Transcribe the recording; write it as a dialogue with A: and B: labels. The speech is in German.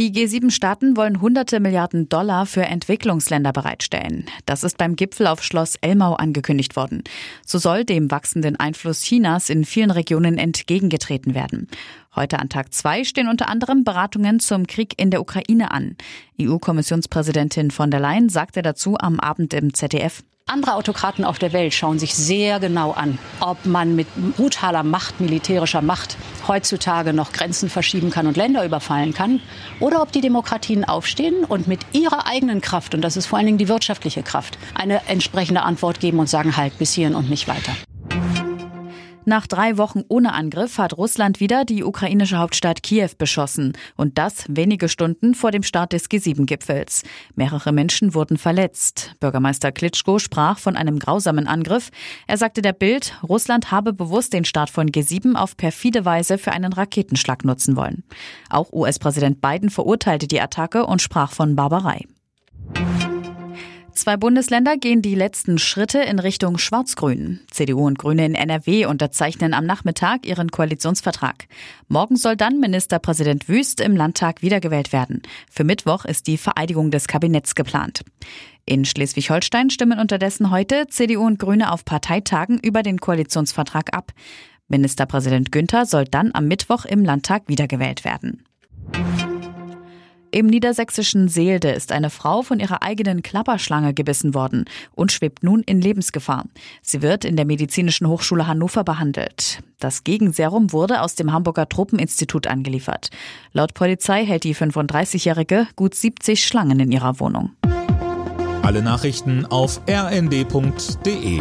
A: Die G7-Staaten wollen hunderte Milliarden Dollar für Entwicklungsländer bereitstellen. Das ist beim Gipfel auf Schloss Elmau angekündigt worden. So soll dem wachsenden Einfluss Chinas in vielen Regionen entgegengetreten werden. Heute an Tag zwei stehen unter anderem Beratungen zum Krieg in der Ukraine an. EU-Kommissionspräsidentin von der Leyen sagte dazu am Abend im ZDF.
B: Andere Autokraten auf der Welt schauen sich sehr genau an, ob man mit brutaler Macht, militärischer Macht heutzutage noch Grenzen verschieben kann und Länder überfallen kann, oder ob die Demokratien aufstehen und mit ihrer eigenen Kraft, und das ist vor allen Dingen die wirtschaftliche Kraft, eine entsprechende Antwort geben und sagen, halt bis hierhin und nicht weiter.
A: Nach drei Wochen ohne Angriff hat Russland wieder die ukrainische Hauptstadt Kiew beschossen. Und das wenige Stunden vor dem Start des G7-Gipfels. Mehrere Menschen wurden verletzt. Bürgermeister Klitschko sprach von einem grausamen Angriff. Er sagte der Bild, Russland habe bewusst den Start von G7 auf perfide Weise für einen Raketenschlag nutzen wollen. Auch US-Präsident Biden verurteilte die Attacke und sprach von Barbarei. Zwei Bundesländer gehen die letzten Schritte in Richtung Schwarz-Grün. CDU und Grüne in NRW unterzeichnen am Nachmittag ihren Koalitionsvertrag. Morgen soll dann Ministerpräsident Wüst im Landtag wiedergewählt werden. Für Mittwoch ist die Vereidigung des Kabinetts geplant. In Schleswig-Holstein stimmen unterdessen heute CDU und Grüne auf Parteitagen über den Koalitionsvertrag ab. Ministerpräsident Günther soll dann am Mittwoch im Landtag wiedergewählt werden. Im niedersächsischen Seelde ist eine Frau von ihrer eigenen Klapperschlange gebissen worden und schwebt nun in Lebensgefahr. Sie wird in der Medizinischen Hochschule Hannover behandelt. Das Gegenserum wurde aus dem Hamburger Truppeninstitut angeliefert. Laut Polizei hält die 35-Jährige gut 70 Schlangen in ihrer Wohnung.
C: Alle Nachrichten auf rnd.de